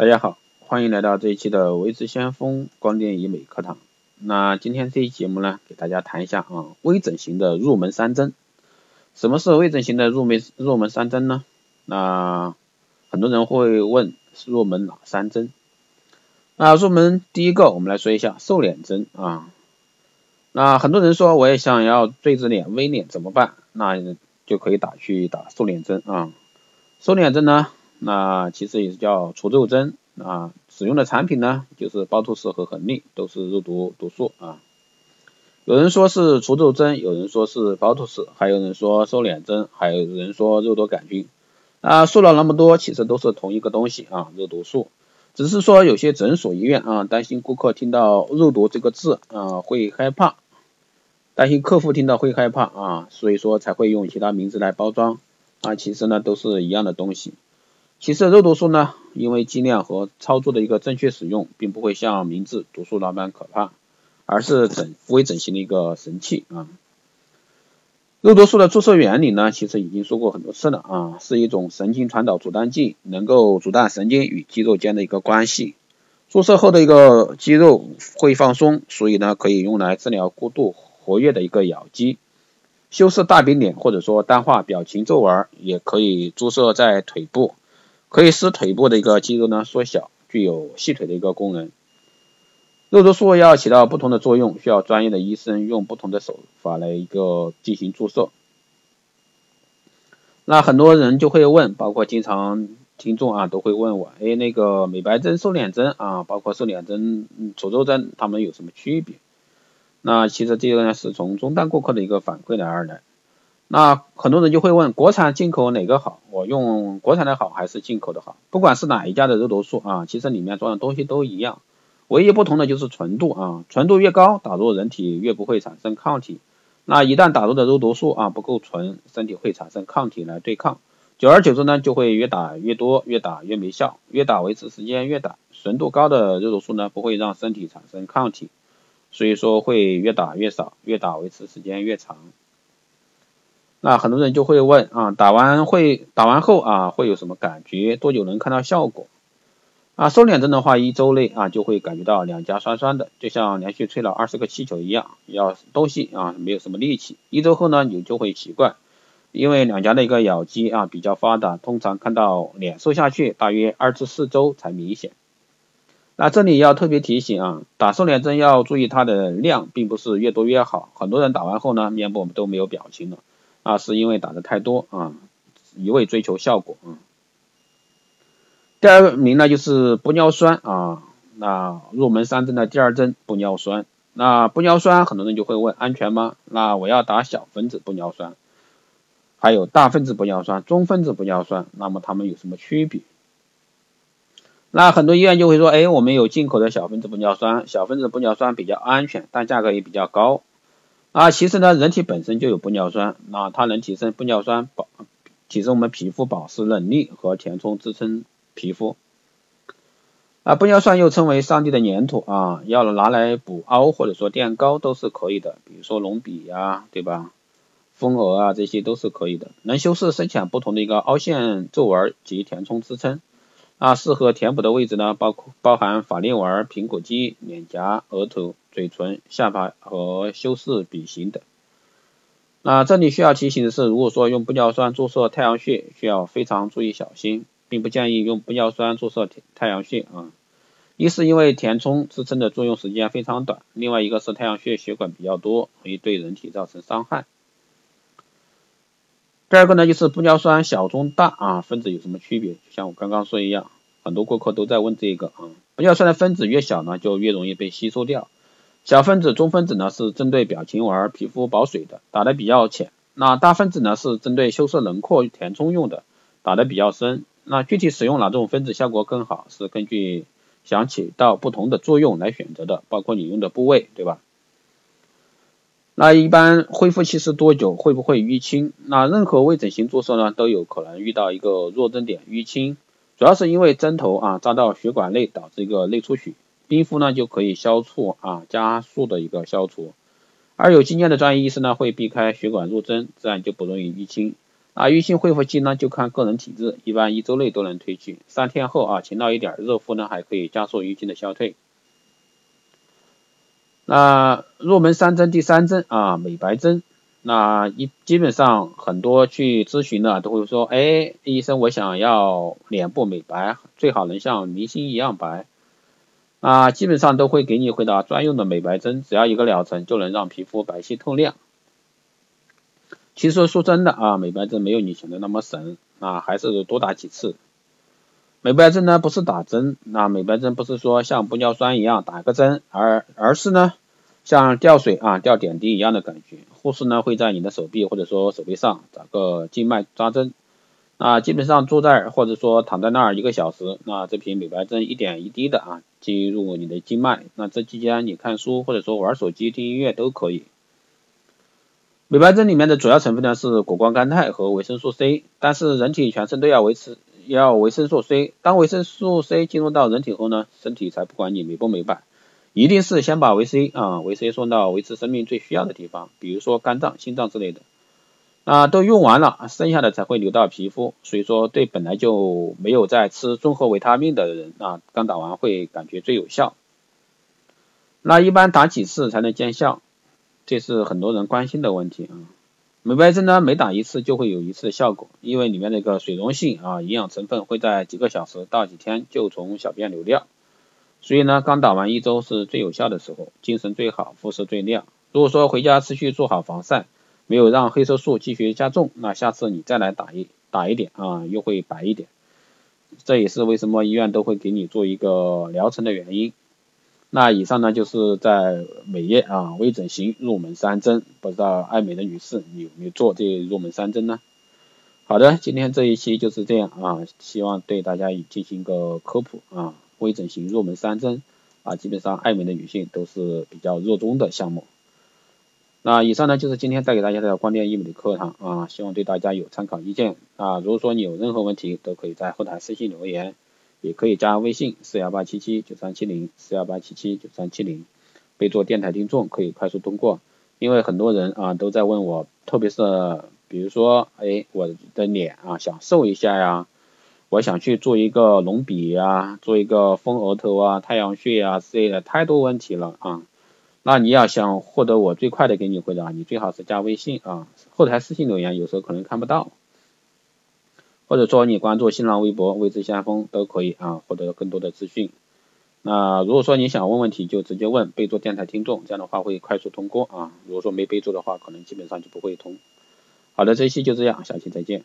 大家好，欢迎来到这一期的维持先锋光电医美课堂。那今天这一节目呢，给大家谈一下啊，微整形的入门三针。什么是微整形的入门入门三针呢？那很多人会问入门哪三针？那入门第一个，我们来说一下瘦脸针啊。那很多人说我也想要锥子脸、微脸怎么办？那就可以打去打瘦脸针啊。瘦脸针呢？那其实也是叫除皱针啊，使用的产品呢就是包吐司和恒力，都是肉毒毒素啊。有人说是除皱针，有人说是包吐司，还有人说瘦脸针，还有人说肉毒杆菌啊。说了那么多，其实都是同一个东西啊，肉毒素。只是说有些诊所医院啊，担心顾客听到肉毒这个字啊会害怕，担心客户听到会害怕啊，所以说才会用其他名字来包装啊。其实呢都是一样的东西。其实肉毒素呢，因为剂量和操作的一个正确使用，并不会像名字毒素那般可怕，而是整微整形的一个神器啊。肉毒素的注射原理呢，其实已经说过很多次了啊，是一种神经传导阻断剂，能够阻断神经与肌肉间的一个关系。注射后的一个肌肉会放松，所以呢，可以用来治疗过度活跃的一个咬肌，修饰大饼脸或者说淡化表情皱纹，也可以注射在腿部。可以使腿部的一个肌肉呢缩小，具有细腿的一个功能。肉毒素要起到不同的作用，需要专业的医生用不同的手法来一个进行注射。那很多人就会问，包括经常听众啊都会问我，哎，那个美白针、瘦脸针啊，包括瘦脸针、除皱针，它们有什么区别？那其实这个呢是从中单顾客的一个反馈来而来。那很多人就会问，国产进口哪个好？我用国产的好还是进口的好？不管是哪一家的肉毒素啊，其实里面装的东西都一样，唯一不同的就是纯度啊，纯度越高，打入人体越不会产生抗体。那一旦打入的肉毒素啊不够纯，身体会产生抗体来对抗，久而久之呢，就会越打越多，越打越没效，越打维持时间越短。纯度高的肉毒素呢，不会让身体产生抗体，所以说会越打越少，越打维持时间越长。那很多人就会问啊，打完会打完后啊会有什么感觉？多久能看到效果？啊，瘦脸针的话，一周内啊就会感觉到两颊酸酸的，就像连续吹了二十个气球一样，要东西啊没有什么力气。一周后呢，你就会习惯，因为两颊的一个咬肌啊比较发达，通常看到脸瘦下去大约二至四周才明显。那这里要特别提醒啊，打瘦脸针要注意它的量，并不是越多越好。很多人打完后呢，面部都没有表情了。啊，是因为打的太多啊，一味追求效果啊。第二名呢就是玻尿酸啊，那入门三针的第二针玻尿酸。那玻尿酸很多人就会问安全吗？那我要打小分子玻尿酸，还有大分子玻尿酸、中分子玻尿酸，那么它们有什么区别？那很多医院就会说，哎，我们有进口的小分子玻尿酸，小分子玻尿酸比较安全，但价格也比较高。啊，其实呢，人体本身就有玻尿酸，那它能提升玻尿酸保，提升我们皮肤保湿能力和填充支撑皮肤。啊，玻尿酸又称为上帝的粘土啊，要拿来补凹或者说垫高都是可以的，比如说隆鼻呀，对吧？丰额啊，这些都是可以的，能修饰深浅不同的一个凹陷皱纹及填充支撑。啊，适合填补的位置呢，包括包含法令纹、苹果肌、脸颊、额头、嘴唇、下巴和修饰鼻型等。那这里需要提醒的是，如果说用玻尿酸注射太阳穴，需要非常注意小心，并不建议用玻尿酸注射太阳穴啊。一是因为填充支撑的作用时间非常短，另外一个是太阳穴血管比较多，容易对人体造成伤害。第二个呢，就是玻尿酸小、中、大啊分子有什么区别？就像我刚刚说一样，很多顾客都在问这个啊。玻尿酸的分子越小呢，就越容易被吸收掉。小分子、中分子呢是针对表情纹、皮肤保水的，打的比较浅。那大分子呢是针对修饰轮廓、填充用的，打的比较深。那具体使用哪种分子效果更好，是根据想起到不同的作用来选择的，包括你用的部位，对吧？那一般恢复期是多久？会不会淤青？那任何微整形注射呢，都有可能遇到一个弱针点淤青，主要是因为针头啊扎到血管内导致一个内出血，冰敷呢就可以消除啊加速的一个消除，而有经验的专业医生呢会避开血管入针，自然就不容易淤青。啊，淤青恢复期呢就看个人体质，一般一周内都能褪去，三天后啊勤劳一点，热敷呢还可以加速淤青的消退。那入门三针第三针啊美白针，那一基本上很多去咨询的都会说，哎，医生我想要脸部美白，最好能像明星一样白。啊，基本上都会给你回答专用的美白针，只要一个疗程就能让皮肤白皙透亮。其实说真的啊，美白针没有你想的那么神啊，还是多打几次。美白针呢不是打针，那美白针不是说像玻尿酸一样打个针，而而是呢像吊水啊吊点滴一样的感觉。护士呢会在你的手臂或者说手背上打个静脉扎针。啊，基本上坐在或者说躺在那儿一个小时，那这瓶美白针一点一滴的啊进入你的经脉，那这期间你看书或者说玩手机听音乐都可以。美白针里面的主要成分呢是果胱甘肽和维生素 C，但是人体全身都要维持要维生素 C，当维生素 C 进入到人体后呢，身体才不管你美不美白，一定是先把维 C 啊维 C 送到维持生命最需要的地方，比如说肝脏、心脏之类的。啊，都用完了，剩下的才会流到皮肤，所以说对本来就没有在吃综合维他命的人啊，刚打完会感觉最有效。那一般打几次才能见效？这是很多人关心的问题啊。美白针呢，每打一次就会有一次的效果，因为里面那个水溶性啊营养成分会在几个小时到几天就从小便流掉，所以呢，刚打完一周是最有效的时候，精神最好，肤色最亮。如果说回家持续做好防晒。没有让黑色素继续加重，那下次你再来打一打一点啊，又会白一点。这也是为什么医院都会给你做一个疗程的原因。那以上呢就是在美业啊微整形入门三针，不知道爱美的女士你有没有做这入门三针呢？好的，今天这一期就是这样啊，希望对大家进行一个科普啊，微整形入门三针啊，基本上爱美的女性都是比较热衷的项目。那以上呢就是今天带给大家的光电医美的课堂啊，希望对大家有参考意见啊。如果说你有任何问题，都可以在后台私信留言，也可以加微信四幺八七七九三七零四幺八七七九三七零，备注电台听众可以快速通过。因为很多人啊都在问我，特别是比如说哎我的脸啊想瘦一下呀，我想去做一个隆鼻呀，做一个丰额头啊、太阳穴啊之类的，太多问题了啊。那你要想获得我最快的给你回答，你最好是加微信啊，后台私信留言，有时候可能看不到，或者说你关注新浪微博未知先锋都可以啊，获得更多的资讯。那如果说你想问问题，就直接问，备注电台听众，这样的话会快速通过啊。如果说没备注的话，可能基本上就不会通。好的，这一期就这样，下期再见。